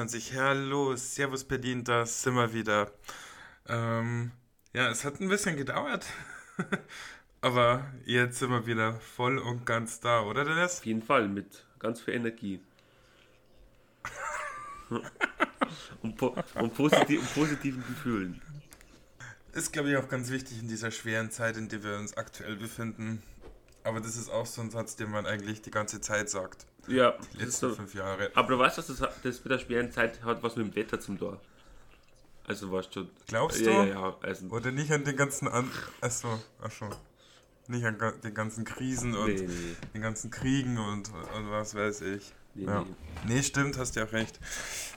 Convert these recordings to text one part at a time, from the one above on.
20. Hallo, Servus Berlin, da sind wir wieder. Ähm, ja, es hat ein bisschen gedauert, aber jetzt sind wir wieder voll und ganz da, oder Dennis? Auf jeden Fall, mit ganz viel Energie. und, po und, positiv und positiven Gefühlen. Ist, glaube ich, auch ganz wichtig in dieser schweren Zeit, in der wir uns aktuell befinden. Aber das ist auch so ein Satz, den man eigentlich die ganze Zeit sagt. Ja. Die letzten so. fünf Jahre. Aber du weißt, dass das, das mit der schweren Zeit hat was mit dem Wetter zum Tor. Also weißt du. Glaubst ja, du? Ja, ja. Also, Oder nicht an den ganzen an Achso, achso. Nicht an den ganzen Krisen und nee, nee, den ganzen Kriegen und, und was weiß ich. nee, Ja. nee. Nee, stimmt, hast ja auch recht.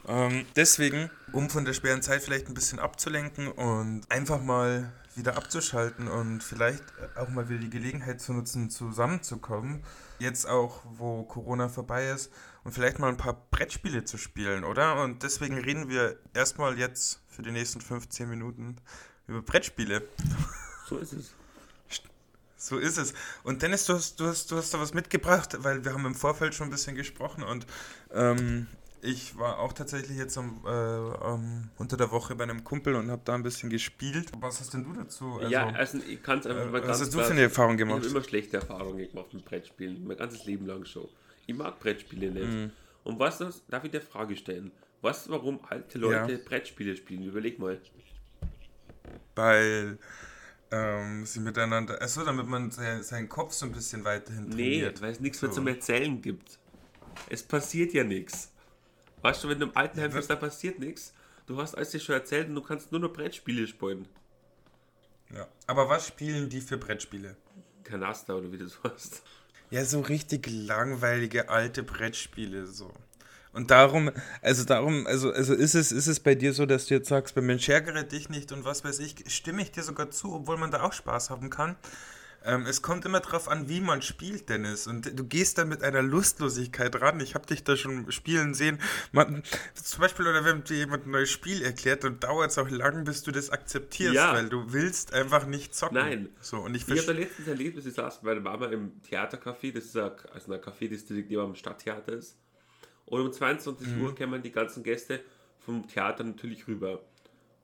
Ähm, deswegen, um von der schweren Zeit vielleicht ein bisschen abzulenken und einfach mal wieder abzuschalten und vielleicht auch mal wieder die Gelegenheit zu nutzen, zusammenzukommen, jetzt auch, wo Corona vorbei ist, und vielleicht mal ein paar Brettspiele zu spielen, oder? Und deswegen reden wir erstmal jetzt für die nächsten 15 Minuten über Brettspiele. So ist es. So ist es. Und Dennis, du hast, du hast, du hast da was mitgebracht, weil wir haben im Vorfeld schon ein bisschen gesprochen und ähm, ich war auch tatsächlich jetzt am, äh, ähm, unter der Woche bei einem Kumpel und habe da ein bisschen gespielt. Was hast denn du dazu? Also, ja, also ich kann es einfach äh, mal was ganz hast du für eine Erfahrung Ich gemacht? habe immer schlechte Erfahrungen gemacht mit Brettspielen. Mein ganzes Leben lang schon. Ich mag Brettspiele nicht. Mhm. Und was das, darf ich dir Frage stellen? Was, warum alte Leute Ja. Brettspiele spielen? Überleg mal. Weil ähm, sie miteinander, achso, damit man se- seinen Kopf so ein bisschen weiterhin Nee, trainiert. weil es nichts mehr So. zum Erzählen gibt. Es passiert ja nichts. Weißt du, wenn du im Altenheim bist, da passiert nichts. Du hast alles dir schon erzählt und du kannst nur noch Brettspiele spielen. Ja. Aber was spielen die für Brettspiele? Kanaster oder wie du das heißt. Ja, so richtig langweilige alte Brettspiele so. Und darum, also darum, also, also ist es, ist es bei dir so, dass du jetzt sagst, bei Mensch ärgere dich nicht und was weiß ich, stimme ich dir sogar zu, obwohl man da auch Spaß haben kann. Ähm, es kommt immer drauf an, wie man spielt, Dennis. Und du gehst da mit einer Lustlosigkeit ran. Ich habe dich da schon spielen sehen. Man, zum Beispiel, oder wenn dir jemand ein neues Spiel erklärt, dann dauert es auch lang, bis du das akzeptierst, Ja. weil du willst einfach nicht zocken. Nein. So, und ich Ich habe letztens erlebt, dass ich saß bei meiner Mama im Theatercafé, das ist ein, also ein Café, das direkt neben dem Stadttheater ist. Und um 22 Mhm. Uhr kommen die ganzen Gäste vom Theater natürlich rüber.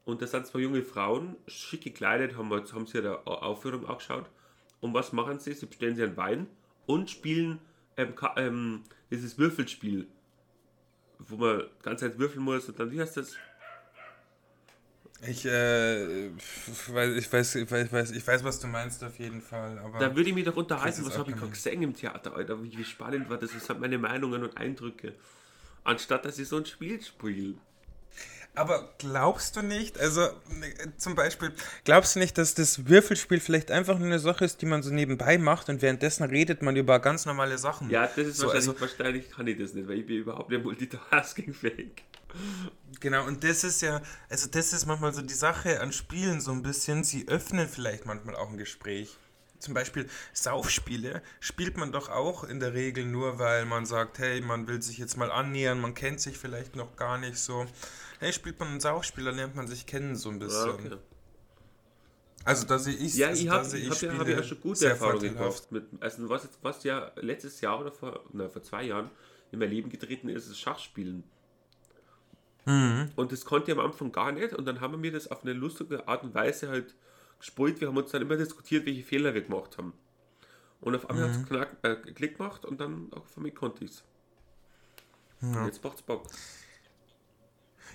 Und da sind zwei junge Frauen, schick gekleidet, haben, haben sie eine Aufführung angeschaut. Und was machen sie? Sie bestellen sich einen Wein und spielen ähm, ähm, dieses Würfelspiel, wo man die ganze Zeit würfeln muss und dann, wie heißt das? Ich, äh, ich weiß, ich weiß, ich weiß, ich weiß, was du meinst auf jeden Fall, aber Da würde ich mich doch unterhalten, was habe ich gerade gesehen im Theater, Alter, wie, wie spannend war das, was sind meine Meinungen und Eindrücke. Anstatt dass ich so ein Spiel spiele. Aber glaubst du nicht, also zum Beispiel, glaubst du nicht, dass das Würfelspiel vielleicht einfach nur eine Sache ist, die man so nebenbei macht und währenddessen redet man über ganz normale Sachen? Ja, das ist So, wahrscheinlich, also- wahrscheinlich kann ich das nicht, weil ich bin überhaupt nicht multitaskingfähig. Genau, und das ist ja, also das ist manchmal so die Sache an Spielen so ein bisschen, sie öffnen vielleicht manchmal auch ein Gespräch. Zum Beispiel Saufspiele spielt man doch auch in der Regel nur, weil man sagt, hey, man will sich jetzt mal annähern, man kennt sich vielleicht noch gar nicht so. Hey, spielt man ein Saufspiel, dann lernt man sich kennen so ein bisschen. Ja, okay. Also da sehe ich ja also, ich habe hab ja, hab ja schon gute Erfahrungen gemacht. Mit, also was, jetzt, was ja letztes Jahr oder vor, na, vor zwei Jahren in mein Leben getreten ist, ist Schachspielen. Mhm. Und das konnte ich am Anfang gar nicht. Und dann haben wir das auf eine lustige Art und Weise halt gespielt. Wir haben uns dann immer diskutiert, welche Fehler wir gemacht haben. Und auf einmal Mhm. hat es äh, Klick gemacht und dann auch für mich konnte ich es. Und jetzt macht's Bock.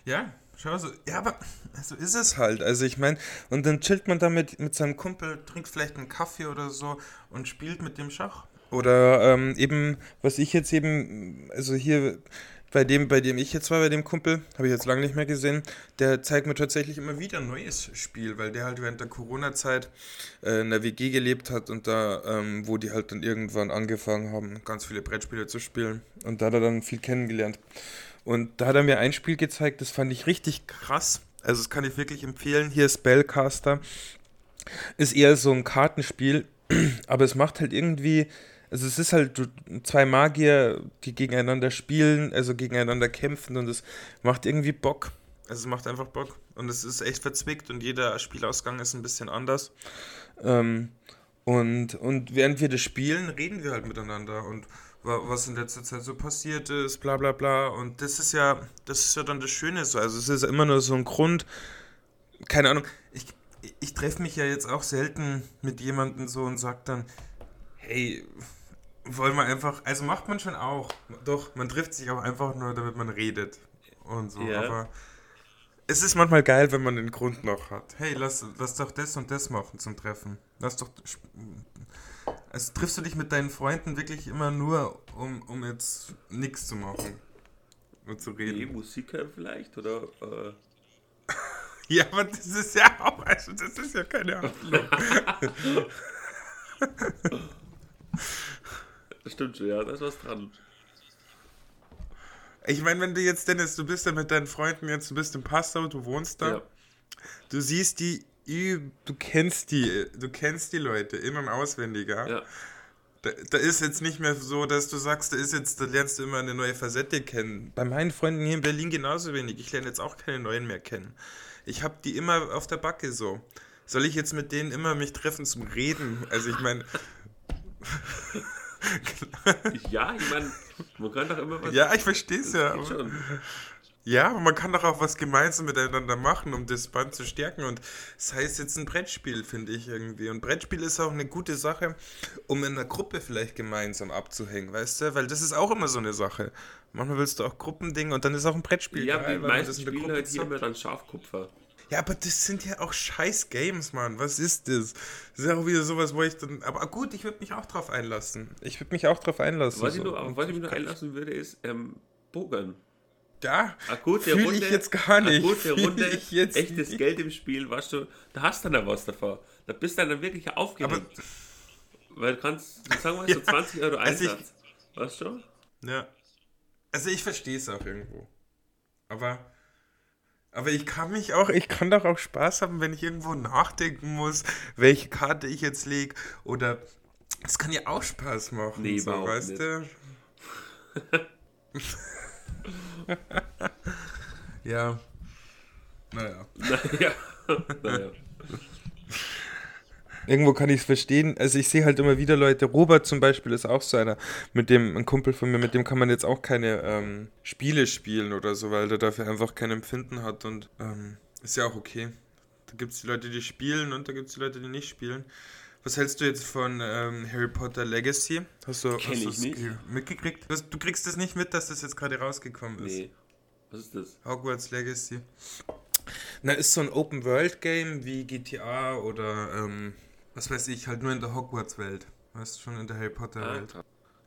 Ja, schau so. Ja, aber so ist es halt. Also ich meine, und dann chillt man da mit, mit seinem Kumpel, trinkt vielleicht einen Kaffee oder so und spielt mit dem Schach. Oder ähm, eben, was ich jetzt eben, also hier bei dem, bei dem ich jetzt war, bei dem Kumpel, habe ich jetzt lange nicht mehr gesehen, der zeigt mir tatsächlich immer wieder ein neues Spiel, weil der halt während der Corona-Zeit äh, in der WG gelebt hat und da, ähm, wo die halt dann irgendwann angefangen haben, ganz viele Brettspiele zu spielen. Und da hat er dann viel kennengelernt. Und da hat er mir ein Spiel gezeigt, das fand ich richtig krass. Also das kann ich wirklich empfehlen. Hier Spellcaster. Ist eher so ein Kartenspiel, aber es macht halt irgendwie, also es ist halt zwei Magier, die gegeneinander spielen, also gegeneinander kämpfen und es macht irgendwie Bock. Also es macht einfach Bock. Und es ist echt verzwickt und jeder Spielausgang ist ein bisschen anders. Ähm, und, und während wir das spielen, reden wir halt miteinander und was in letzter Zeit so passiert ist, bla bla bla. Und das ist ja, das ist ja dann das Schöne so. Also es ist ja immer nur so ein Grund, keine Ahnung, ich, ich treffe mich ja jetzt auch selten mit jemandem so und sage dann, hey, wollen wir einfach, also macht man schon auch, doch, man trifft sich auch einfach nur, damit man redet und so, ja. aber es ist manchmal geil, wenn man den Grund noch hat. Hey, lass, lass doch das und das machen zum Treffen. Lass doch, also triffst du dich mit deinen Freunden wirklich immer nur, um, um jetzt nichts zu machen und zu reden? Nee, Musiker vielleicht, oder? Äh ja, aber das ist ja auch, also das ist ja keine Handlung. das stimmt schon, ja, da ist was dran. Ich meine, wenn du jetzt, Dennis, du bist ja mit deinen Freunden jetzt, du bist im Passau, du wohnst da. Ja. Du siehst die, du kennst die, du kennst die Leute in- und auswendig, ja? Da, da, ist jetzt nicht mehr so, dass du sagst, da ist jetzt, da lernst du immer eine neue Facette kennen. Bei meinen Freunden hier in Berlin genauso wenig. Ich lerne jetzt auch keine neuen mehr kennen. Ich habe die immer auf der Backe so. Soll ich jetzt mit denen immer mich treffen zum Reden? Also ich meine. ja, ich meine, man kann doch immer was. Ja, ich verstehe es ja. Ja, aber man kann doch auch was gemeinsam miteinander machen, um das Band zu stärken. Und das heißt jetzt ein Brettspiel, finde ich irgendwie. Und Brettspiel ist auch eine gute Sache, um in einer Gruppe vielleicht gemeinsam abzuhängen, weißt du? Weil das ist auch immer so eine Sache. Manchmal willst du auch Gruppending und dann ist auch ein Brettspiel. Ja, geil, die meisten spielen halt hier immer dann Scharfkupfer. Ja, aber das sind ja auch scheiß Games, Mann. Was ist das? Das ist ja auch wieder sowas, wo ich dann. Aber gut, ich würde mich auch drauf einlassen. Ich würde mich auch drauf einlassen. Was, so. ich, nur, was ich mich noch einlassen würde, ist ähm, Ja, fühle ich jetzt gar nicht. Akute Runde, ich jetzt echtes nicht. Geld im Spiel, weißt du, da hast du dann was davor. Da bist du dann wirklich aufgeregt. Aber, Weil du kannst, sagen wir ja, so 20 Euro Einsatz. Also ich, weißt du? Ja. Also ich verstehe es auch irgendwo. Aber aber ich kann mich auch, ich kann doch auch Spaß haben, wenn ich irgendwo nachdenken muss, welche Karte ich jetzt lege. Oder es kann ja auch Spaß machen. Nee, so, weißt nicht. du? ja. Naja. Naja. naja. Irgendwo kann ich es verstehen. Also ich sehe halt immer wieder Leute, Robert zum Beispiel ist auch so einer, mit dem, ein Kumpel von mir, mit dem kann man jetzt auch keine ähm, Spiele spielen oder so, weil der dafür einfach kein Empfinden hat und ähm, ist ja auch okay. Da gibt es die Leute, die spielen und da gibt es die Leute, die nicht spielen. Was hältst du jetzt von ähm, Harry Potter Legacy? Hast du Kenn hast ich nicht. mitgekriegt? Du, du kriegst das nicht mit, dass das jetzt gerade rausgekommen ist. Nee. Was ist das? Hogwarts Legacy. Na, ist so ein Open-World-Game wie GTA oder ähm, was weiß ich, halt nur in der Hogwarts-Welt. Weißt du, schon in der Harry Potter-Welt. Ah,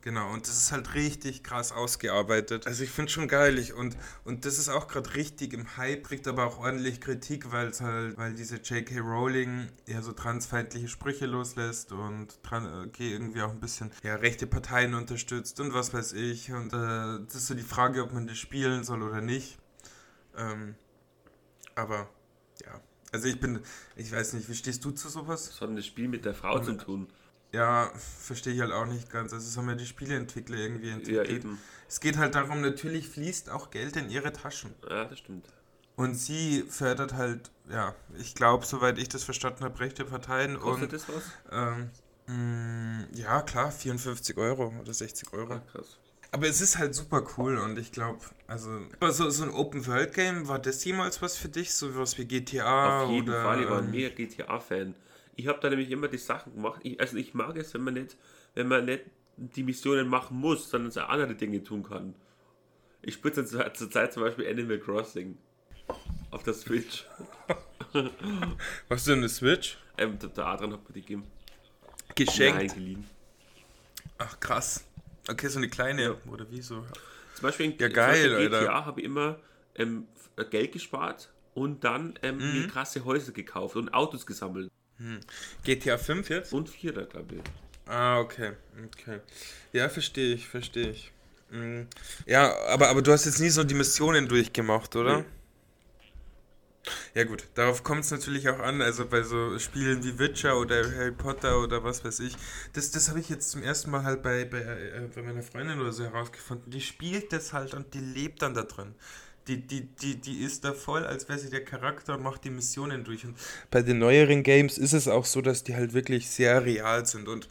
genau, und das ist halt richtig krass ausgearbeitet. Also ich finde schon geil. Ich, und, und das ist auch gerade richtig im Hype, kriegt aber auch ordentlich Kritik, weil es halt, weil diese J.K. Rowling ja so transfeindliche Sprüche loslässt und okay, irgendwie auch ein bisschen ja, rechte Parteien unterstützt und was weiß ich. Und äh, das ist so die Frage, ob man das spielen soll oder nicht. Ähm, aber ja, also ich bin, ich weiß nicht, wie stehst du zu sowas? Was hat das Spiel mit der Frau zu tun? Ja, verstehe ich halt auch nicht ganz. Also es haben ja die Spieleentwickler irgendwie entwickelt. Ja, eben. Es geht halt darum, natürlich fließt auch Geld in ihre Taschen. Ja, das stimmt. Und sie fördert halt, ja, ich glaube, soweit ich das verstanden habe, rechte Parteien. Kostet und, das was? Ähm, mh, mm, ja, klar, 54 Euro oder 60 Euro. Ja, krass. Aber es ist halt super cool und ich glaube, also so, so ein Open-World-Game, war das jemals was für dich? So was wie GTA? Auf jeden oder, Fall, ich war ein mega GTA-Fan. Ich habe da nämlich immer die Sachen gemacht. Ich, also ich mag es, wenn man nicht, wenn man nicht die Missionen machen muss, sondern so andere Dinge tun kann. Ich spiele zur, zur Zeit zum Beispiel Animal Crossing auf der Switch. Was ist denn eine Switch? Ähm, der, Adrian hat mir die gegeben. Geschenkt? Nein, geliehen. Ach krass. Okay, so eine kleine ja. oder wie so. Zum Beispiel in ja, geil, Beispiel GTA habe ich immer ähm, Geld gespart und dann ähm, mhm. mir krasse Häuser gekauft und Autos gesammelt. Hm. GTA 5 jetzt? Und 4 da, glaube ich. Ah, okay. Okay. Ja, verstehe ich, verstehe ich. Mhm. Ja, aber, aber du hast jetzt nie so die Missionen durchgemacht, oder? Nee. Ja gut, darauf kommt es natürlich auch an, also bei so Spielen wie Witcher oder Harry Potter oder was weiß ich. Das, das habe ich jetzt zum ersten Mal halt bei, bei, äh, bei meiner Freundin oder so herausgefunden. Die spielt das halt und die lebt dann da drin. Die, die, die, die ist da voll, als wäre sie der Charakter und macht die Missionen durch. Und bei den neueren Games ist es auch so, dass die halt wirklich sehr real sind und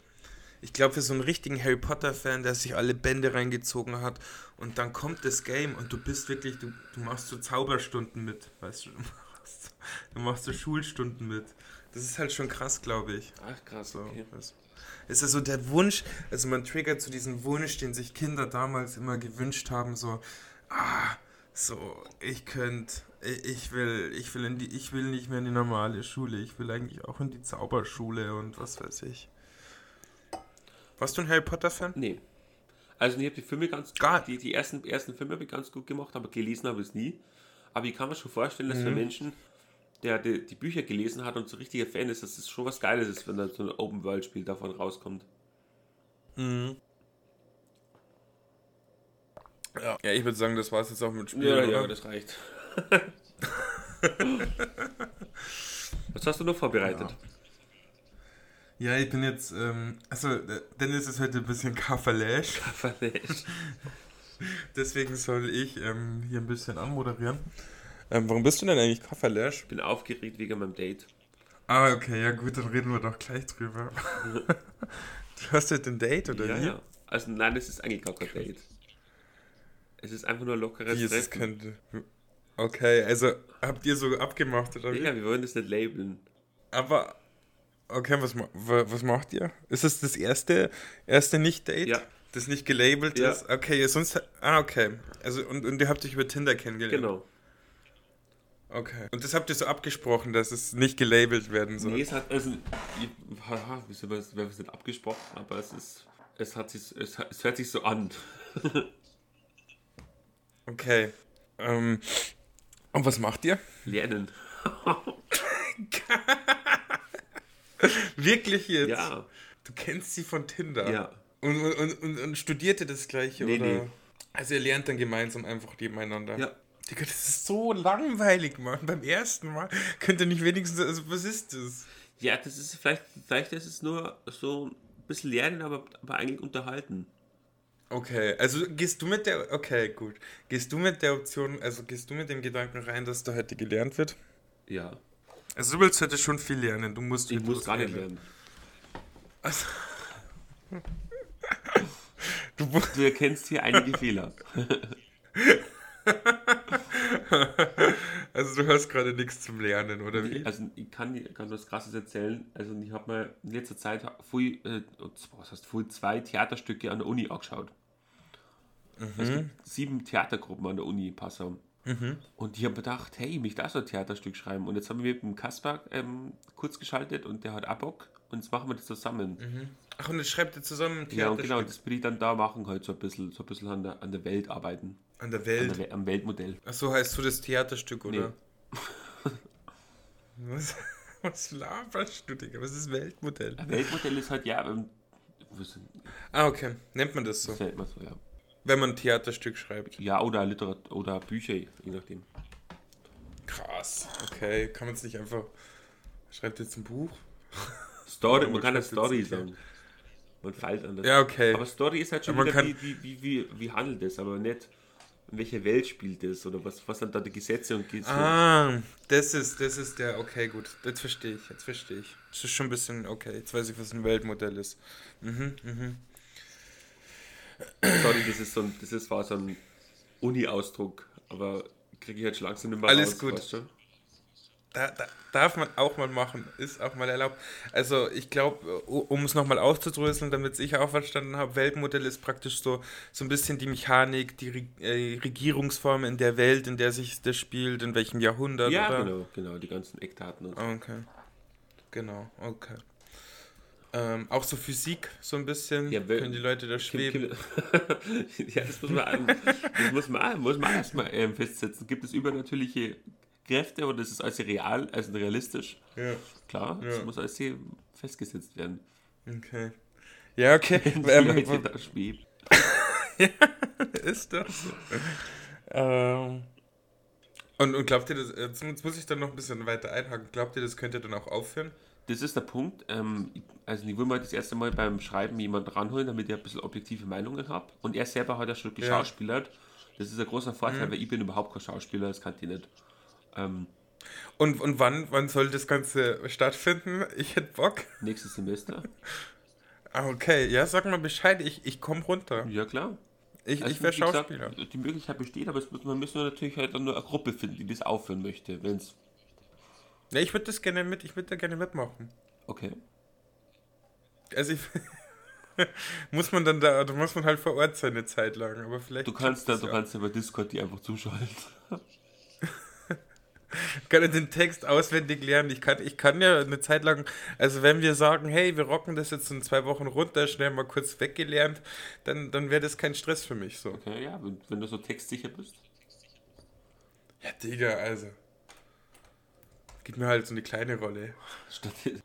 ich glaube, für so einen richtigen Harry Potter-Fan, der sich alle Bände reingezogen hat und dann kommt das Game und du bist wirklich, du, du machst so Zauberstunden mit, weißt du, du machst, du machst so Schulstunden mit. Das ist halt schon krass, glaube ich. Ach krass, So, okay. das ist ja so der Wunsch, also man triggert so diesen Wunsch, den sich Kinder damals immer gewünscht haben, so, ah, so, ich könnte, ich, will, ich will in die, ich will nicht mehr in die normale Schule, ich will eigentlich auch in die Zauberschule und was weiß ich. Warst du ein Harry Potter-Fan? Nee. Also ich habe die Filme ganz Gar- die, die ersten, ersten Filme habe ich ganz gut gemacht, aber gelesen habe ich es nie. Aber ich kann mir schon vorstellen, dass für Menschen, der die, die Bücher gelesen hat und so richtiger Fan ist, dass es schon was Geiles ist, wenn da so ein Open-World-Spiel davon rauskommt. Ja. Ja, ich würde sagen, das war es jetzt auch mit Spielen, Ja, oder? ja, das reicht. was hast du noch vorbereitet? Ja, ich bin jetzt, ähm, also, äh, Dennis ist heute ein bisschen kafferläsch. Verlässt. Deswegen soll ich ähm, hier ein bisschen anmoderieren. Ähm, warum bist du denn eigentlich Kafferlash? Ich bin aufgeregt wegen meinem Date. Ah, okay, ja gut, dann reden wir doch gleich drüber. du hast heute ein Date, oder Ja, wie? ja. Also nein, es ist eigentlich gar kein Date. Es ist einfach nur lockeres es Treffen. könnte. Okay, also habt ihr so abgemacht, oder wie? Ja, wir wollen das nicht labeln. Aber, okay, was, was macht ihr? Ist es das erste, erste Nicht-Date? Ja. Das nicht gelabelt Ja. ist? Okay, sonst, ah, okay. Also, und, und ihr habt euch über Tinder kennengelernt? Genau. Okay. Und das habt ihr so abgesprochen, dass es nicht gelabelt werden soll? Nee, es hat, also, haha, wir nicht abgesprochen, aber es ist, es hat sich, es, es hört sich so an. Okay. Ähm, und was macht ihr? Lernen. Wirklich jetzt? Ja, Du kennst sie von Tinder? ja. Und, und, und, und studiert ihr das gleiche, Nee, oder? nee. Also ihr lernt dann gemeinsam einfach nebeneinander. Ja. Digga, das ist so langweilig, Mann. Beim ersten Mal könnt ihr nicht wenigstens, also was ist das? Ja, das ist vielleicht, vielleicht ist es nur so ein bisschen lernen, aber, aber eigentlich unterhalten. Okay, also gehst du mit der, okay, gut. Gehst du mit der Option, also gehst du mit dem Gedanken rein, dass da heute gelernt wird? Ja. Also du willst heute schon viel lernen, du musst... Ich muss gar nicht lernen. Also, du. Du erkennst hier einige Fehler. Also du hast gerade nichts zum Lernen, oder wie? Also ich kann dir ganz was Krasses erzählen. Also ich habe mir in letzter Zeit viel, äh, was heißt viel, zwei Theaterstücke an der Uni angeschaut. Es gibt sieben Theatergruppen an der Uni in Passau. Und ich habe gedacht, hey, ich möchte auch so ein Theaterstück schreiben. Und jetzt haben wir mit dem Kasper ähm, kurz geschaltet und der hat auch Bock. Und jetzt machen wir das zusammen. Ach, und jetzt schreibt ihr zusammen ein Ja, und Theaterstück genau, das will ich dann da machen, halt so ein bisschen, so ein bisschen an der, an der Welt arbeiten. an der An Welt. der, We- am Weltmodell. Ach so heißt so das Theaterstück, oder? Nee. Was, was laberst du, Digga? Was ist Weltmodell? Weltmodell ist halt, ja, ähm, Ah, okay. Nennt man das so? das nennt man so, ja. Wenn man ein Theaterstück schreibt. Ja, oder Literat oder Bücher, je nachdem. Krass. Okay, kann man es nicht einfach. Schreibt jetzt ein Buch? Story, Ja, man kann ja das Story sagen. Man fällt an das. Ja, okay. Aber Story ist halt schon man wieder, kann- wie, wie, wie, wie, wie handelt es, aber nicht, in welcher Welt spielt es oder was, was sind da die Gesetze und Gesetze. Ah, das ist, das ist der, okay, gut. Jetzt verstehe ich, jetzt verstehe ich. Das ist schon ein bisschen, okay, jetzt weiß ich, was ein Weltmodell ist. Mhm, mhm. Sorry, das ist so ein, das ist, war so ein Uni-Ausdruck, aber kriege ich jetzt schon langsam nicht mehr Alles raus, gut. weißt du? Da, da, darf man auch mal machen, ist auch mal erlaubt. Also ich glaube, um es nochmal auszudröseln, damit ich auch verstanden habe, Weltmodell ist praktisch so, so ein bisschen die Mechanik, die äh, Regierungsform in der Welt, in der sich das spielt, in welchem Jahrhundert, Ja, oder? genau, genau, die ganzen Eckdaten und so. Okay. Genau, okay. Ähm, auch so Physik, so ein bisschen. Ja, Können die Leute da schweben? Ja, das muss man, das muss man, muss man erstmal ähm, festsetzen. Gibt es übernatürliche Kräfte oder ist es alles real, also realistisch? Ja, Klar, das Ja. muss alles hier festgesetzt werden. okay. Ja, okay. Die ähm, Leute da schweben. ist das so? ähm. Und, und glaubt ihr, das, jetzt muss- ich dann noch ein bisschen weiter einhaken, glaubt ihr, das könnte dann auch aufhören? Das ist der Punkt. Ähm, also ich will mal das erste Mal beim Schreiben jemanden ranholen, damit ich ein bisschen objektive Meinungen habe. Und er selber hat ja schon geschauspielert. Das ist ein großer Vorteil, Mhm. weil ich bin überhaupt kein Schauspieler, das kann ich nicht. Ähm, Und, und wann, wann soll das Ganze stattfinden? Ich hätte Bock. nächstes Semester. Ah, okay. Ja, sag mal Bescheid, ich, ich komme runter. Ja, klar. Ich, Also, ich wäre wie gesagt, Schauspieler. die Möglichkeit besteht, aber es muss, man müssen natürlich halt dann nur eine Gruppe finden, die das aufhören möchte. Wenn's. Ja, ich würde das gerne mit, ich würde da gerne mitmachen. Okay. Also ich muss man dann da, da muss man halt vor Ort sein eine Zeit lang, aber vielleicht. Du kannst da, du ja. kannst ja bei Discord die einfach zuschalten. Ich kann den Text auswendig lernen. Ich kann, ich kann ja eine Zeit lang, also wenn wir sagen, hey, wir rocken das jetzt in zwei Wochen runter, schnell mal kurz weggelernt, dann, dann wäre das kein Stress für mich so. Okay, ja, wenn, wenn du so textsicher bist. Ja, Digga, also. Gib mir halt so eine kleine Rolle. Statt,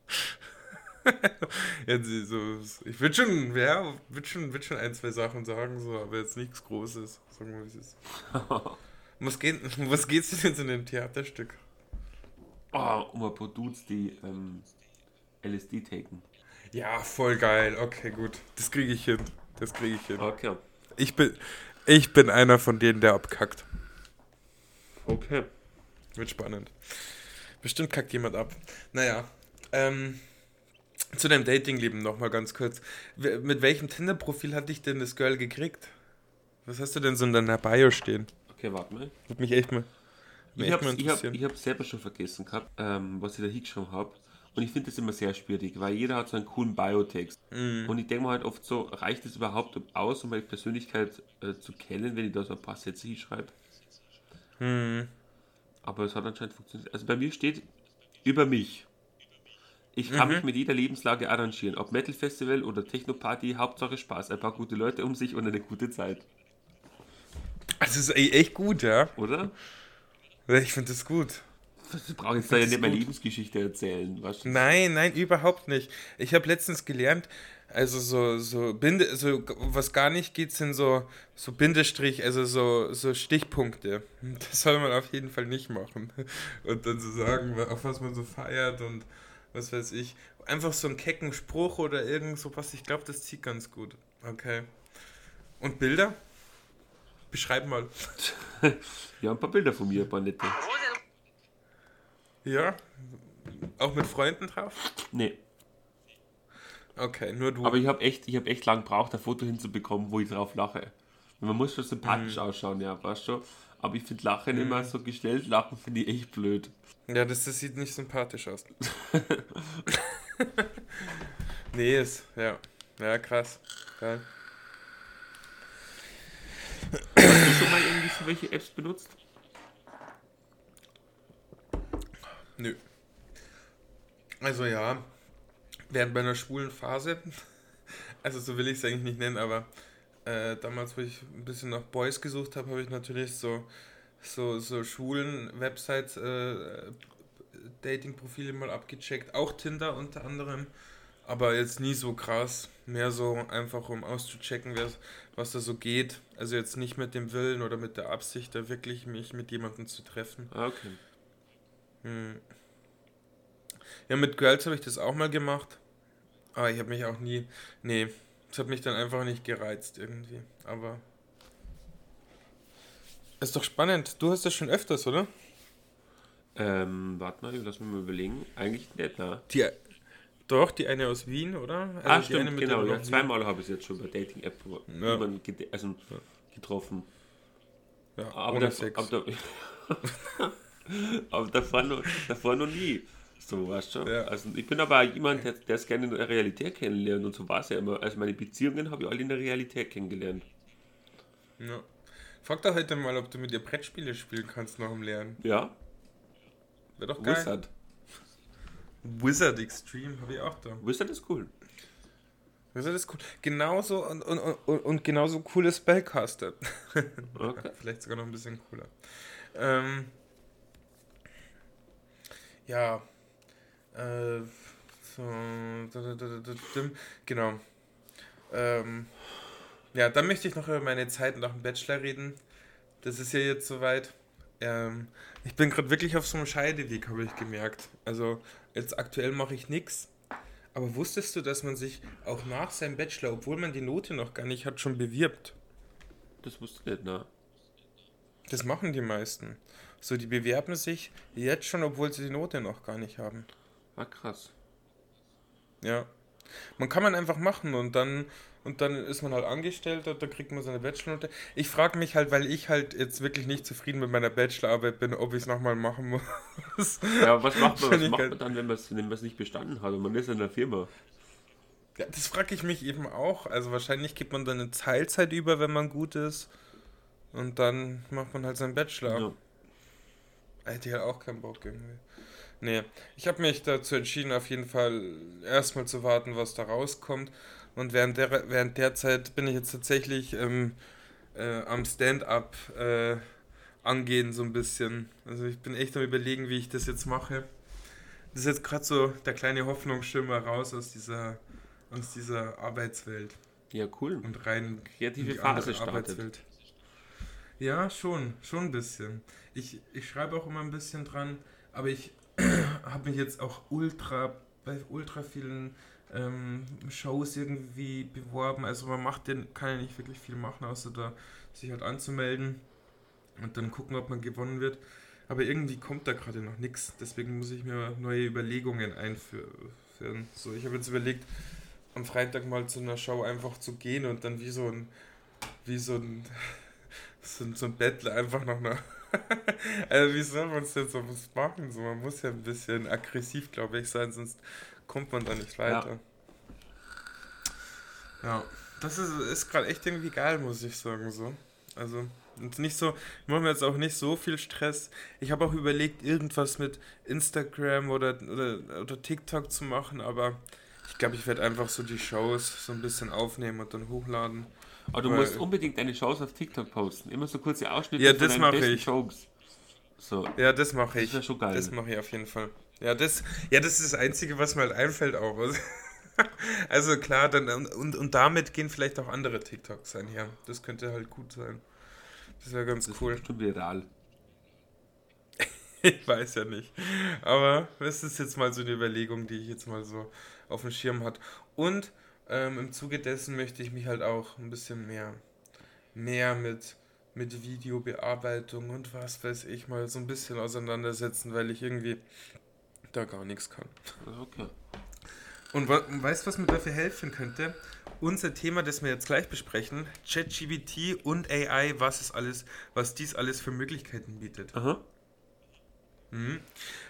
sie- so, ich würde schon, ja, würde schon, würd schon ein, zwei Sachen sagen, so, aber jetzt nichts Großes. Sagen wir, wie es ist. Was, geht, was geht's denn jetzt in dem Theaterstück? oh, um ein paar Dudes, die ähm, LSD taken. Ja, voll geil. Okay, gut. Das kriege ich hin. Das kriege ich hin. Okay. Ich bin, ich bin einer von denen, der abkackt. Okay. Wird spannend. Bestimmt kackt jemand ab. Naja, ähm, zu deinem Datingleben nochmal ganz kurz. Mit welchem Tinder-Profil hat dich denn das Girl gekriegt? Was hast du denn so in deiner Bio stehen? Okay, warte mal. Würde mich echt mal, mich Ich habe ich hab, hab selber schon vergessen gehabt, ähm, was ich da hingeschrieben habe. Und ich finde das immer sehr schwierig, weil jeder hat so einen coolen Biotext. Mhm. Und ich denke mir halt oft so, reicht es überhaupt aus, um meine Persönlichkeit äh, zu kennen, wenn ich da so ein paar Sätze hinschreibe? Hm. Aber es hat anscheinend funktioniert. Also bei mir steht über mich. Ich kann Mhm. mich mit jeder Lebenslage arrangieren. Ob Metal Festival oder Techno-Party, Hauptsache Spaß. Ein paar gute Leute um sich und eine gute Zeit. Das ist e- echt gut, ja. Oder? Ich finde das gut. Ich brauche jetzt da ja nicht meine. Lebensgeschichte erzählen. Weißt du? Nein, nein, überhaupt nicht. Ich habe letztens gelernt, also so, so Binde, so was gar nicht geht, sind so, so Bindestrich, also so, so Stichpunkte. Das soll man auf jeden Fall nicht machen. Und dann so sagen, auf was man so feiert und was weiß ich. Einfach so einen kecken Spruch oder irgend sowas. Ich glaube, das zieht ganz gut. Okay. Und Bilder? Beschreib mal. Ja, ein paar Bilder von mir, ein paar nette. Ja? Auch mit Freunden drauf? Nee, Okay, nur du. aber ich habe echt, ich hab echt lang gebraucht, ein Foto hinzubekommen, wo ich drauf lache. Man muss schon Mhm. sympathisch ausschauen, ja, weißt du? Aber ich finde Lachen immer so gestellt, Lachen finde ich echt blöd. Ja, das, das sieht nicht sympathisch aus. nee, ist, ja. Ja, krass. Geil. Hast du schon mal irgendwie so welche Apps benutzt? Nö. Also ja, während meiner schwulen Phase, also so will ich es eigentlich nicht nennen, aber äh, damals, wo ich ein bisschen nach Boys gesucht habe, habe ich natürlich so, so, so schwulen Websites, äh, Dating-Profile mal abgecheckt, auch Tinder unter anderem, aber jetzt nie so krass, mehr so einfach um auszuchecken, wer, was da so geht. Also jetzt nicht mit dem Willen oder mit der Absicht, da wirklich mich mit jemandem zu treffen. Ah, okay. Hm. Ja, mit Girls habe ich das auch mal gemacht. Aber ich habe mich auch nie. Nee, das hat mich dann einfach nicht gereizt irgendwie. Aber. Ist doch spannend. Du hast das schon öfters, oder? Ähm, warte mal, lass mich mal überlegen. Eigentlich nicht, ne? Die. Doch, die eine aus Wien, oder? Also ah, stimmt, genau. Ja, zweimal habe ich es jetzt schon bei Dating-App Ja. also, getroffen. Ja, Aber, da, aber, da, aber davor, noch, davor noch nie. So, weißt du? Ja. Also, ich bin aber jemand, der der es gerne in der Realität kennenlernt und so war es ja immer. Also, meine Beziehungen habe ich alle in der Realität kennengelernt. ja. Frag doch heute mal, ob du mit ihr Brettspiele spielen kannst nach dem Lernen. Ja, Wäre doch geil. Wizard. Wizard Extreme habe ich auch da. Wizard ist cool. Wizard ist cool. Genauso und, und, und, und genauso cool ist Spellcaster. Okay. Vielleicht sogar noch ein bisschen cooler. Ähm, ja. Äh, so, genau. Ähm, ja, dann möchte ich noch über meine Zeit nach dem Bachelor reden. Das ist ja jetzt soweit. Ähm, ich bin gerade wirklich auf so einem Scheideweg, habe ich gemerkt. Also jetzt aktuell mache ich nichts. Aber wusstest du, dass man sich auch nach seinem Bachelor, obwohl man die Note noch gar nicht hat, schon bewirbt? Das wusste ich nicht, ne? Das machen die meisten. So, die bewerben sich jetzt schon, obwohl sie die Note noch gar nicht haben. Ah, krass. Ja. Man kann man einfach machen und dann und dann ist man halt Angestellter, da kriegt man seine Bachelornote. Ich frage mich halt, weil ich halt jetzt wirklich nicht zufrieden mit meiner Bachelorarbeit bin, ob ich es nochmal machen muss. Ja, was macht man, was macht man dann, wenn man es nicht bestanden hat und man ist in der Firma? Ja, das frage ich mich eben auch. Also wahrscheinlich gibt man dann eine Teilzeit über, wenn man gut ist. Und dann macht man halt seinen Bachelor. Ja. Hätte ich halt auch keinen Bock irgendwie. Nee, ich habe mich dazu entschieden, auf jeden Fall erstmal zu warten, was da rauskommt. Und während der, während der Zeit bin ich jetzt tatsächlich ähm, äh, am Stand-up äh, angehen, so ein bisschen. Also ich bin echt am überlegen, wie ich das jetzt mache. Das ist jetzt gerade so der kleine Hoffnungsschimmer raus aus dieser, aus dieser Arbeitswelt. Ja, cool. Und rein kreative Phase Arbeitswelt. Ja, schon, schon ein bisschen. Ich, ich schreibe auch immer ein bisschen dran, aber ich habe mich jetzt auch ultra bei ultra vielen ähm, Shows irgendwie beworben. Also man macht den, kann ja nicht wirklich viel machen, außer da sich halt anzumelden und dann gucken, ob man gewonnen wird. Aber irgendwie kommt da gerade noch nichts. Deswegen muss ich mir neue Überlegungen einführen. So, ich habe jetzt überlegt, am Freitag mal zu einer Show einfach zu gehen und dann wie so ein, wie so ein, so, so ein Bettler einfach noch einer also wie soll man es denn so machen? So, man muss ja ein bisschen aggressiv, glaube ich, sein, sonst kommt man da nicht weiter. Ja, ja. das ist, ist gerade echt irgendwie geil, muss ich sagen. So. Also und nicht so, ich mache mir jetzt auch nicht so viel Stress. Ich habe auch überlegt, irgendwas mit Instagram oder, oder, oder TikTok zu machen, aber ich glaube, ich werde einfach so die Shows so ein bisschen aufnehmen und dann hochladen. Aber du Weil, musst unbedingt deine Shows auf TikTok posten. Immer so kurze Ausschnitte ja, das mache ich. Jokes. So. Ja, das mache ich. Das schon geil. Das mache ich auf jeden Fall. Ja das, ja, das ist das Einzige, was mir halt einfällt auch. Also klar, dann und, und damit gehen vielleicht auch andere TikToks einher. Das könnte halt gut sein. Das wäre ganz das cool. Ist viral. ich weiß ja nicht. Aber das ist jetzt mal so eine Überlegung, die ich jetzt mal so auf dem Schirm hat. Und ähm, im Zuge dessen möchte ich mich halt auch ein bisschen mehr, mehr mit, mit Videobearbeitung und was weiß ich mal so ein bisschen auseinandersetzen, weil ich irgendwie da gar nichts kann. Okay. Und weißt du, was mir dafür helfen könnte? Unser Thema, das wir jetzt gleich besprechen, ChatGPT und AI, was es alles, was dies alles für Möglichkeiten bietet. Aha. Mhm.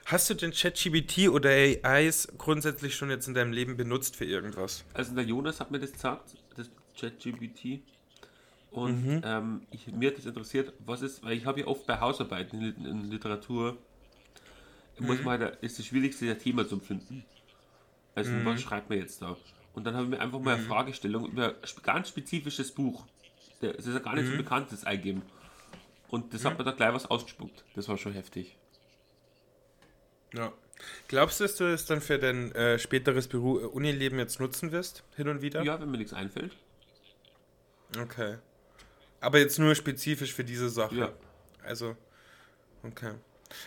Hast du denn ChatGPT oder AIs grundsätzlich schon jetzt in deinem Leben benutzt für irgendwas? Also der Jonas hat mir das gesagt, das ChatGPT. Und mhm. ähm, ich, mir hat das interessiert, was ist, weil ich habe ja oft bei Hausarbeiten in, in Literatur, mhm. muss man, ist das Schwierigste, das Thema zu finden. Also mhm. was schreibt man jetzt da? Und dann habe ich mir einfach mal eine mhm. Fragestellung über ein ganz spezifisches Buch, das ist ja gar nicht so mhm. bekannt, das eingeben. Und das hat mir da gleich was ausgespuckt. Das war schon heftig. Ja. Glaubst du, dass du es dann für dein äh, späteres Beruf, äh, Unileben jetzt nutzen wirst, hin und wieder? Ja, wenn mir nichts einfällt. Okay. Aber jetzt nur spezifisch für diese Sache. Ja. Also, okay.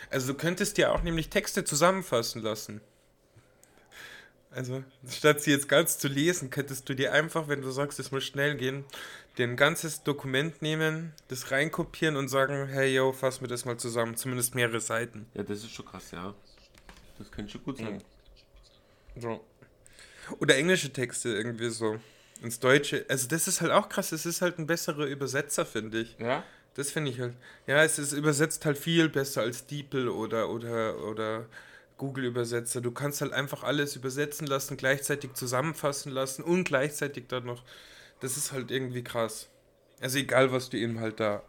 Also du könntest dir auch nämlich Texte zusammenfassen lassen. Also, statt sie jetzt ganz zu lesen, könntest du dir einfach, wenn du sagst, es muss schnell gehen, dir ein ganzes Dokument nehmen, das reinkopieren und sagen, hey yo, fass mir das mal zusammen, zumindest mehrere Seiten. Ja, das ist schon krass, ja. Das könnte schon gut sein. So. Oder englische Texte irgendwie so. Ins Deutsche. Also das ist halt auch krass. Es ist halt ein besserer Übersetzer, finde ich. Ja? Das finde ich halt. Ja, es ist übersetzt halt viel besser als DeepL oder, oder, oder Google-Übersetzer. Du kannst halt einfach alles übersetzen lassen, gleichzeitig zusammenfassen lassen und gleichzeitig dann noch. Das ist halt irgendwie krass. Also egal, was du eben halt da,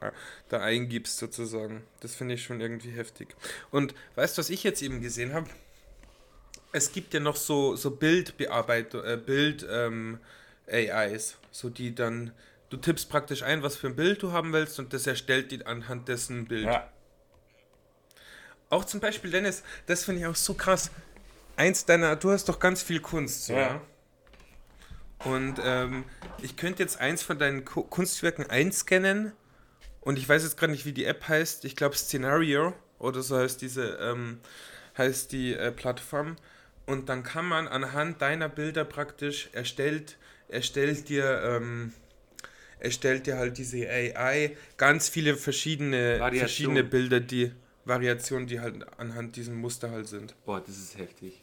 da eingibst sozusagen. Das finde ich schon irgendwie heftig. Und weißt du, was ich jetzt eben gesehen habe? Es gibt ja noch so, so Bildbearbeitung, äh, Bild ähm, AIs, so die dann, du tippst praktisch ein, was für ein Bild du haben willst und das erstellt die anhand dessen Bild. Ja. Auch zum Beispiel, Dennis, das finde ich auch so krass. Eins deiner, du hast doch ganz viel Kunst, so, ja. ja? Und ähm, ich könnte jetzt eins von deinen Kunstwerken einscannen und ich weiß jetzt gerade nicht, wie die App heißt. Ich glaube Scenario oder so heißt diese ähm, heißt die äh, Plattform. Und dann kann man anhand deiner Bilder praktisch erstellt erstellt dir ähm, erstellt dir halt diese AI ganz viele verschiedene Variation. verschiedene Bilder, die Variationen, die halt anhand diesem Muster halt sind. Boah, das ist heftig.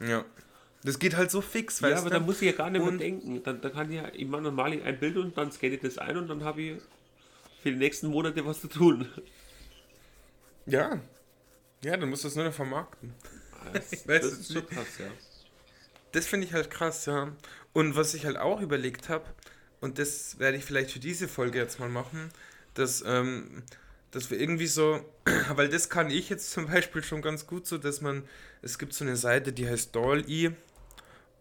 Ja. Das geht halt so fix, Ja, weißt aber du? da muss ich ja gar nicht mehr denken. Dann, dann kann ich ja, male ich ein Bild und dann scanne ich das ein und dann habe ich für die nächsten Monate was zu tun. ja. Ja, dann musst du es nur noch vermarkten. Das, Weißt das du, ist schon krass, ja. Das finde ich halt krass, ja. Und was ich halt auch überlegt habe, und das werde ich vielleicht für diese Folge jetzt mal machen, dass, ähm, dass wir irgendwie so, weil das kann ich jetzt zum Beispiel schon ganz gut so, dass man, es gibt so eine Seite, die heißt Doll-E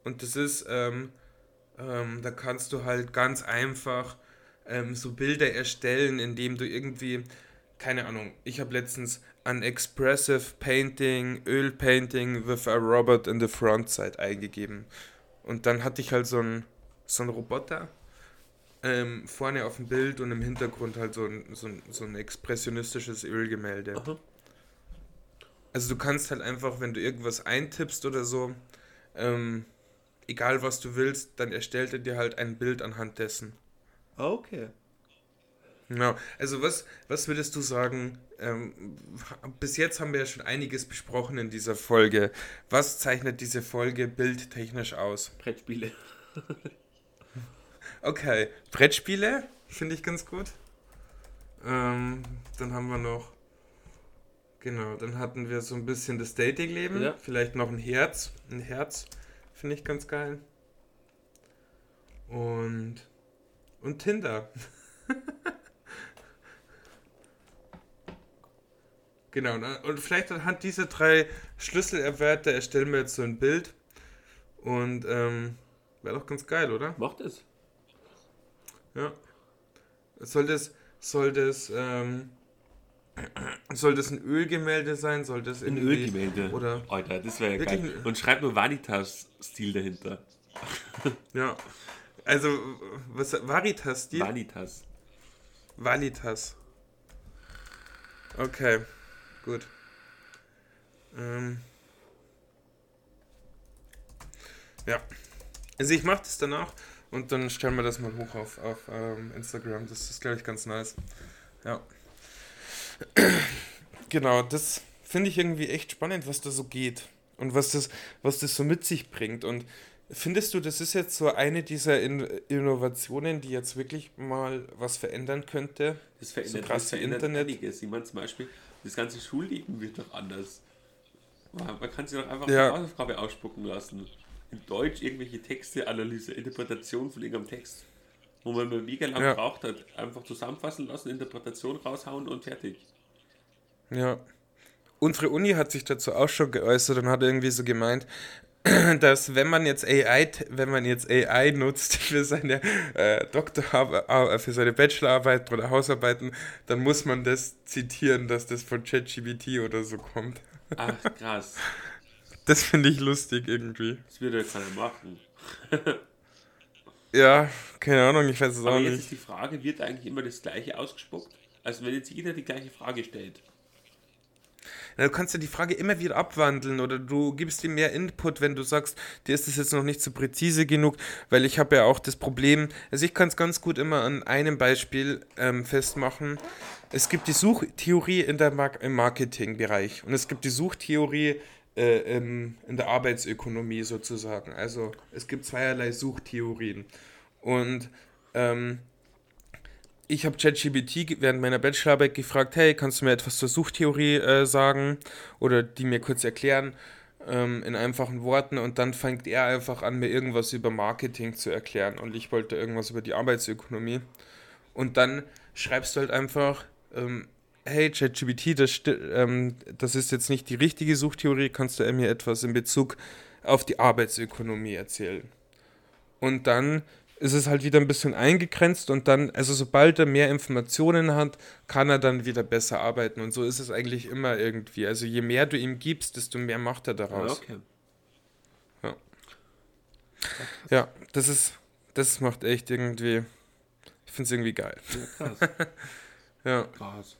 und das ist, ähm, ähm, da kannst du halt ganz einfach ähm, so Bilder erstellen, indem du irgendwie, keine Ahnung, ich habe letztens an Expressive Painting, Ölpainting with a Robot in the Front Side eingegeben. Und dann hatte ich halt so einen so einen Roboter ähm, vorne auf dem Bild und im Hintergrund halt so ein, so ein, so ein expressionistisches Ölgemälde. Aha. Also du kannst halt einfach, wenn du irgendwas eintippst oder so, ähm, egal was du willst, dann erstellt er dir halt ein Bild anhand dessen. Okay. Genau. Also was, was würdest du sagen, ähm, bis jetzt haben wir ja schon einiges besprochen in dieser Folge. Was zeichnet diese Folge bildtechnisch aus? Brettspiele. Okay, Brettspiele finde ich ganz gut. Ähm, dann haben wir noch, genau, dann hatten wir so ein bisschen das Dating-Leben. Ja. Vielleicht noch ein Herz. Ein Herz finde ich ganz geil. Und, und Tinder. genau, und vielleicht anhand dieser drei Schlüsselerwerte erstellen wir jetzt so ein Bild. Und ähm, wäre doch ganz geil, oder? Macht es. Ja. Soll das, soll das, ähm, soll das ein Ölgemälde sein? Soll das Ein Ölgemälde. Oder, Alter, das wäre ja geil. Und schreib nur Vanitas-Stil dahinter. ja. Also, was, Varitas, die? Vanitas. Valitas. Okay, gut. Ähm. Ja. Also ich mache das danach und dann stellen wir das mal hoch auf, auf ähm, Instagram. Das ist, glaube ich, ganz nice. Ja. Genau, das finde ich irgendwie echt spannend, was da so geht und was das, was das so mit sich bringt. Und findest du, das ist jetzt so eine dieser In Innovationen, die jetzt wirklich mal was verändern könnte? Das verändert, krass das verändert Internet. einiges. Ich meine zum Beispiel, das ganze Schulleben wird doch anders. Man, man kann sich doch einfach Ja. eine Hausaufgabe ausspucken lassen. In Deutsch irgendwelche Texte, Analyse, Interpretation von irgendeinem Text. Wo man mal mega lang Ja. braucht hat. Einfach zusammenfassen lassen, Interpretation raushauen und fertig. Ja. Unsere Uni hat sich dazu auch schon geäußert und hat irgendwie so gemeint, dass wenn man jetzt AI, wenn man jetzt AI nutzt für seine äh, Doktorarbeit, äh, für seine Bachelorarbeiten oder Hausarbeiten, dann muss man das zitieren, dass das von ChatGPT oder so kommt. Ach, krass. Das finde ich lustig irgendwie. Das würde ja keiner machen. Ja, keine Ahnung, ich weiß es Aber auch jetzt nicht. ist die Frage, wird eigentlich immer das gleiche ausgespuckt? Also wenn jetzt jeder die gleiche Frage stellt. Na, du kannst ja die Frage immer wieder abwandeln oder du gibst ihm mehr Input, wenn du sagst, dir ist das jetzt noch nicht so präzise genug, weil ich habe ja auch das Problem, also ich kann es ganz gut immer an einem Beispiel ähm, festmachen. Es gibt die Suchtheorie in der Mar im Marketingbereich und es gibt die Suchtheorie äh, im, in der Arbeitsökonomie sozusagen. Also es gibt zweierlei Suchtheorien. Und ähm, ich habe ChatGPT ge- während meiner Bachelorarbeit gefragt, hey, kannst du mir etwas zur Suchtheorie äh, sagen oder die mir kurz erklären ähm, in einfachen Worten und dann fängt er einfach an, mir irgendwas über Marketing zu erklären und ich wollte irgendwas über die Arbeitsökonomie und dann schreibst du halt einfach, ähm, hey ChatGPT, das, ähm, das ist jetzt nicht die richtige Suchtheorie, kannst du mir etwas in Bezug auf die Arbeitsökonomie erzählen? Und dann ist es halt wieder ein bisschen eingegrenzt und dann, also sobald er mehr Informationen hat, kann er dann wieder besser arbeiten. Und so ist es eigentlich immer irgendwie. Also je mehr du ihm gibst, desto mehr macht er Ja, daraus. okay. Ja, das ist, das macht echt irgendwie, ich finde es irgendwie geil. Ja, krass. Ja, krass.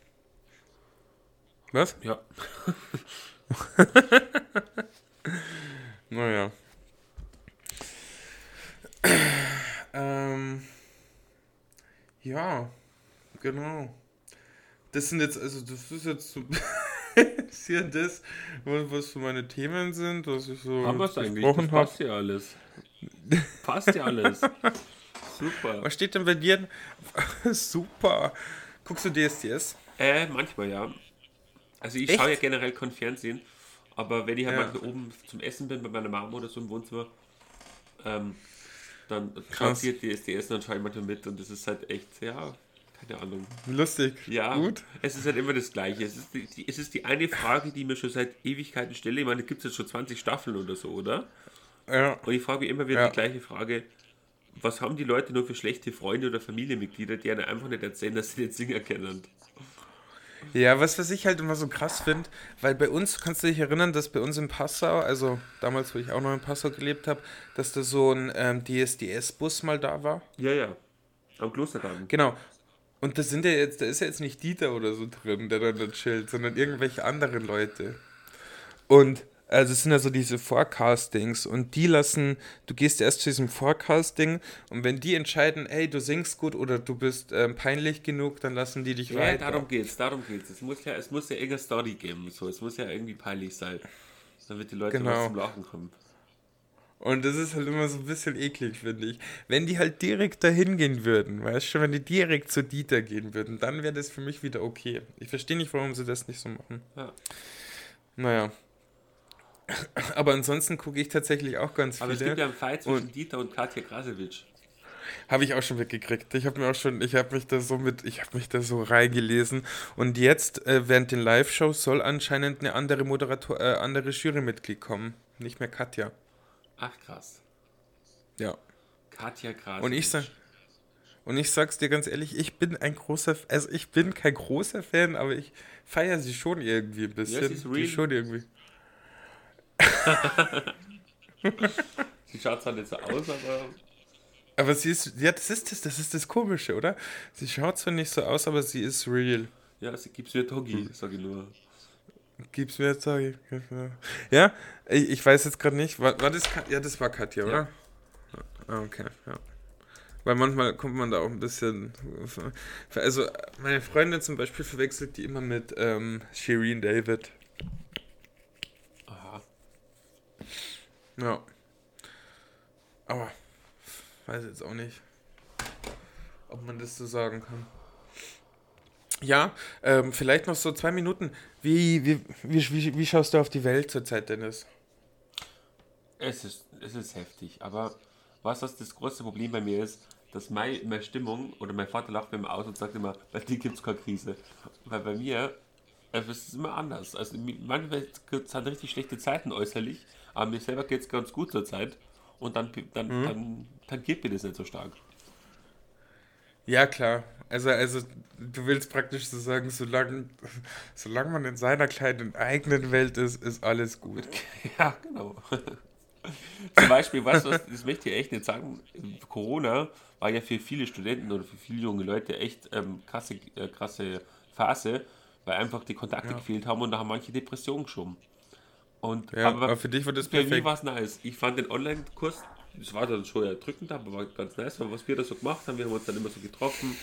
Was? Ja. Naja. Ähm, ja, genau. Das sind jetzt, also das ist jetzt so, das ist interessiert das, was so meine Themen sind, was ich so Haben wir es eigentlich? Das besprochen habe. passt ja alles. Passt ja alles. Super. Was steht denn bei dir? Super. Guckst du DSDS? Äh, manchmal ja. Also ich Echt? schaue ja generell kein Fernsehen, aber wenn ich halt Ja. mal hier oben zum Essen bin bei meiner Mama oder so im Wohnzimmer, ähm, dann sie DSDS und dann schaue ich manchmal mit und das ist halt echt, ja, keine Ahnung. Lustig. Ja, Gut. es ist halt immer das Gleiche. Es ist die, die, es ist die eine Frage, die mir schon seit Ewigkeiten stelle. Ich meine, gibt es jetzt schon 20 Staffeln oder so, oder? Ja. Und ich frage mich immer wieder Ja. die gleiche Frage. Was haben die Leute nur für schlechte Freunde oder Familienmitglieder, die einem einfach nicht erzählen, dass sie den Singer kennen? Ja, was, was ich halt immer so krass finde, weil bei uns, kannst du dich erinnern, dass bei uns in Passau, also damals, wo ich auch noch in Passau gelebt habe, dass da so ein ähm, DSDS-Bus mal da war? Ja, ja. Am Klostergarten. Genau. Und da sind ja jetzt, da ist ja jetzt nicht Dieter oder so drin, der dann da chillt, sondern irgendwelche anderen Leute. Und also es sind ja so diese Forecastings und die lassen, du gehst erst zu diesem Forecasting und wenn die entscheiden, hey, du singst gut oder du bist ähm, peinlich genug, dann lassen die dich Ja, weiter. darum geht's, darum geht's. Es muss ja, es muss ja irgendeine Story geben. So. Es muss ja irgendwie peinlich sein. Damit die Leute Genau. zum Lachen kommen. Und das ist halt immer so ein bisschen eklig, finde ich. Wenn die halt direkt dahin gehen würden, weißt du, schon, wenn die direkt zu Dieter gehen würden, dann wäre das für mich wieder okay. Ich verstehe nicht, warum sie das nicht so machen. Ja. Naja. Aber ansonsten gucke ich tatsächlich auch ganz Aber es viele. gibt ja einen Fight zwischen Und- Dieter und Katja Krasewitsch. Habe ich auch schon weggekriegt. Ich habe mir auch schon, ich habe mich da so mit, ich habe mich da so reingelesen. Und jetzt, äh, während den Live-Shows, soll anscheinend eine andere Moderator, äh, andere Jurymitglied kommen. Nicht mehr Katja. Ach krass. Ja. Katja Krasewitsch. Und ich sag, und ich sag's dir ganz ehrlich, ich bin ein großer, also ich bin kein großer Fan, aber ich feiere sie schon irgendwie ein bisschen. sie ist Die real. schon irgendwie. Sie schaut zwar nicht so aus, aber Aber sie ist, ja, das ist das, das ist das Komische, oder? Sie schaut zwar nicht so aus, aber sie ist real. ja, sie gibt's mir Togi, Hm. sag ich nur. Gib's mir mir. Ja, ich, ich weiß jetzt gerade nicht. War, war das, ja, das war Katja, oder? Ah, okay, ja. Weil manchmal kommt man da auch ein bisschen. Also, meine Freundin zum Beispiel verwechselt die immer mit ähm, Shireen David. Aha. Ja. Aber weiß jetzt auch nicht, ob man das so sagen kann. Ja, ähm, vielleicht noch so zwei Minuten. Wie, wie, wie, wie, wie schaust du auf die Welt zurzeit, Dennis? Es ist, es ist heftig, aber was das, das große Problem bei mir ist, dass meine, meine Stimmung, oder mein Vater lacht mir immer aus und sagt immer, bei dir gibt es keine Krise. Weil bei mir, äh, es ist immer anders. Also manchmal halt richtig schlechte Zeiten äußerlich, aber mir selber geht es ganz gut zur Zeit und dann, dann, Mhm. dann, dann geht mir das nicht so stark. Ja, klar. Also, also du willst praktisch so sagen, solange, solange man in seiner kleinen eigenen Welt ist, ist alles gut. Ja, genau. Zum Beispiel, weißt du, was, das möchte ich echt nicht sagen. Corona war ja für viele Studenten oder für viele junge Leute echt ähm, krasse, äh, krasse Phase, weil einfach die Kontakte Ja. gefehlt haben und da haben manche Depressionen geschoben. Und, Ja, aber, aber für dich wird das für mich perfekt. war es nice. Ich fand den Online-Kurs, das war dann schon erdrückend, aber war ganz nice, weil was wir da so gemacht haben, wir haben uns dann immer so getroffen,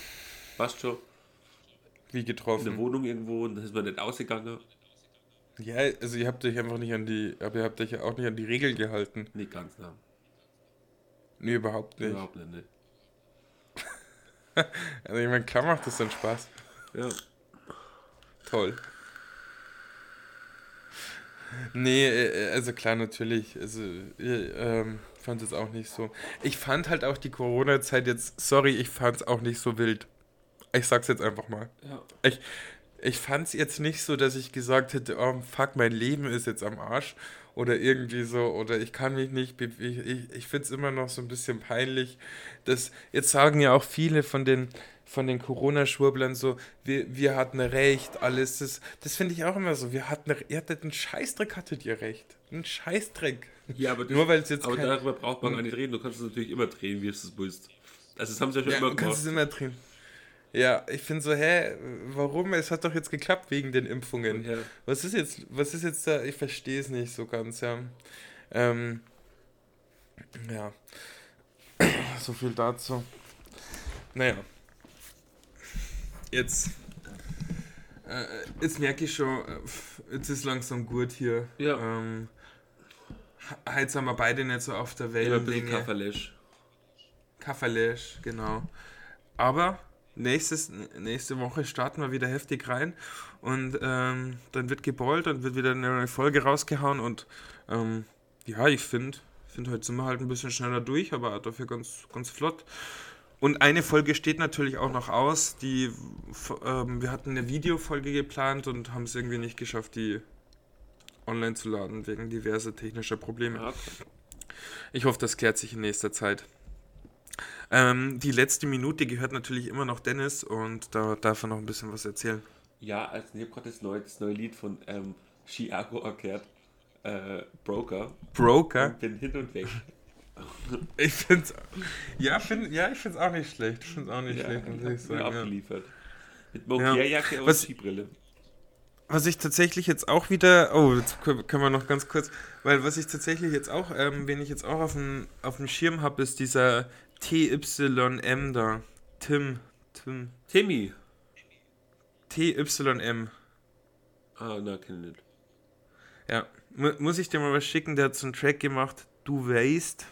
weißt schon, Wie in der getroffen. Wohnung irgendwo und dann ist man nicht ausgegangen. Ja, also ihr habt euch einfach nicht an die, aber ihr habt euch ja auch nicht an die Regeln gehalten. Nicht ganz nah. Nee, überhaupt nicht. Überhaupt nicht. ne. Also ich meine, klar macht das dann Spaß. Ja. Toll. Nee, äh, also klar, natürlich. Also, ich ähm, fand es auch nicht so. Ich fand halt auch die Corona-Zeit jetzt, sorry, ich fand es auch nicht so wild. Ich sag's jetzt einfach mal. ja. Ich, ich fand es jetzt nicht so, dass ich gesagt hätte, oh fuck, mein Leben ist jetzt am Arsch. Oder irgendwie so, oder ich kann mich nicht. Ich, ich finde es immer noch so ein bisschen peinlich. Dass, jetzt sagen ja auch viele von den, von den Corona-Schwurblern so, wir, wir hatten recht, alles. Das, das finde ich auch immer so. Wir hatten, ihr hattet einen Scheißdreck, hattet ihr recht. Einen Scheißdreck. Ja, aber, das, Nur weil es jetzt aber kein- darüber braucht man gar nicht reden. Du kannst es natürlich immer drehen, wie es es willst. Also das haben sie ja schon Ja, immer du kannst es gemacht. immer drehen. Ja, ich finde so, hä, warum? Es hat doch jetzt geklappt wegen den Impfungen. Ja. Was ist jetzt, was ist jetzt da? Ich verstehe es nicht so ganz, ja. Ähm, ja. So viel dazu. Naja. Jetzt. Äh, jetzt merke ich schon, äh, jetzt ist langsam gut hier. Ja. Ähm, he- heute sind wir beide nicht so auf der Immer ein bisschen. Kaffeeläsch, genau. Aber nächstes, nächste Woche starten wir wieder heftig rein und ähm, dann wird geballt, dann wird wieder eine neue Folge rausgehauen und ähm, ja, ich finde, find, heute sind wir halt ein bisschen schneller durch, aber dafür ganz, ganz flott. Und eine Folge steht natürlich auch noch aus, die ähm, wir hatten eine Videofolge geplant und haben es irgendwie nicht geschafft, die online zu laden, wegen diverser technischer Probleme. Ah, okay. Ich hoffe, das klärt sich in nächster Zeit. Ähm, die letzte Minute gehört natürlich immer noch Dennis und da darf er noch ein bisschen was erzählen. Ja, also ich habe gerade das neue, das neue Lied von ähm, Chiago erklärt. Äh, Broker. Broker? Und bin hin und weg. Ich finde ja, find, ja, ich finde es auch nicht schlecht. Ich finde es auch nicht Ja, schlecht, muss ich sagen. Ja. Mit Monkierjacke und Was- Skibrille. Was ich tatsächlich jetzt auch wieder, oh, jetzt können wir noch ganz kurz, weil was ich tatsächlich jetzt auch, ähm, wen ich jetzt auch auf dem, auf dem Schirm habe, ist dieser TYM da. Tim. Tim. Timmy. TYM. Ah, na, kenn ich nicht. Ja, mu muss ich dir mal was schicken, der hat so einen Track gemacht, Du weißt.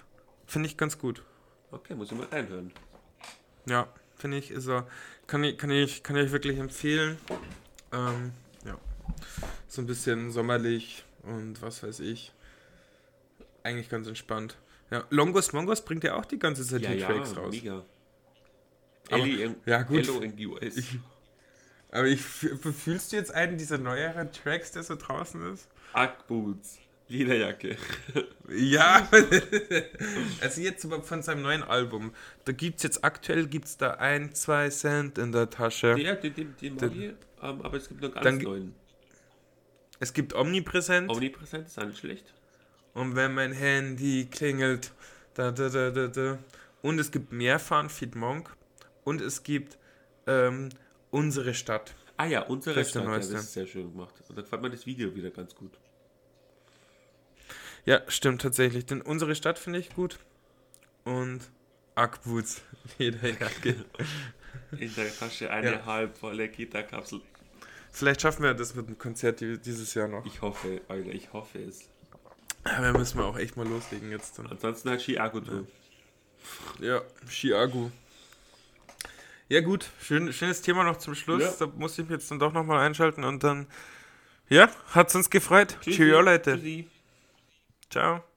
Finde ich ganz gut. Okay, muss ich mal reinhören. Ja, finde ich, ist er, kann ich, kann ich, kann ich wirklich empfehlen. Ähm, ja. So ein bisschen sommerlich und was weiß ich. Eigentlich ganz entspannt. Ja, Longos Mongos bringt ja auch die ganze Zeit Ja, die ja, Tracks raus. mega. Aber- in, ja, gut. Ich- Aber ich, fü- fühlst du jetzt einen dieser neueren Tracks, der so draußen ist? Ackboots. Lederjacke. Ja, also jetzt aber von seinem neuen Album. Da gibt es jetzt aktuell gibt's da ein, zwei Cent in der Tasche. Ja, den, den, den mag ich, ähm, aber es gibt noch ganz neuen. Es gibt Omnipräsent. Omnipräsent ist auch nicht schlecht. Und wenn mein Handy klingelt, da, da, da, da, da. Und es gibt Mehrfahren, Feed Monk. Und es gibt ähm, unsere Stadt. Ah ja, unsere Das ist der Stadt, ja, das ist sehr schön gemacht. Und da gefällt mir das Video wieder ganz gut. Ja, stimmt tatsächlich. Denn unsere Stadt finde ich gut. Und Ackboots. Lederjacke. In der Tasche eine Ja. halb volle Kita-Kapsel. Vielleicht schaffen wir das mit dem Konzert die- dieses Jahr noch. Ich hoffe, Alter, ich hoffe es. Aber müssen wir auch echt mal loslegen jetzt dann. Ansonsten halt Chiago-Tour. Ja, Chiago. Ja gut, schön, schönes Thema noch zum Schluss. Ja. Da muss ich mich jetzt dann doch nochmal einschalten und dann... Ja, hat's uns gefreut. Tschüssi. Cheerio, Leute. Tschüssi. Ciao.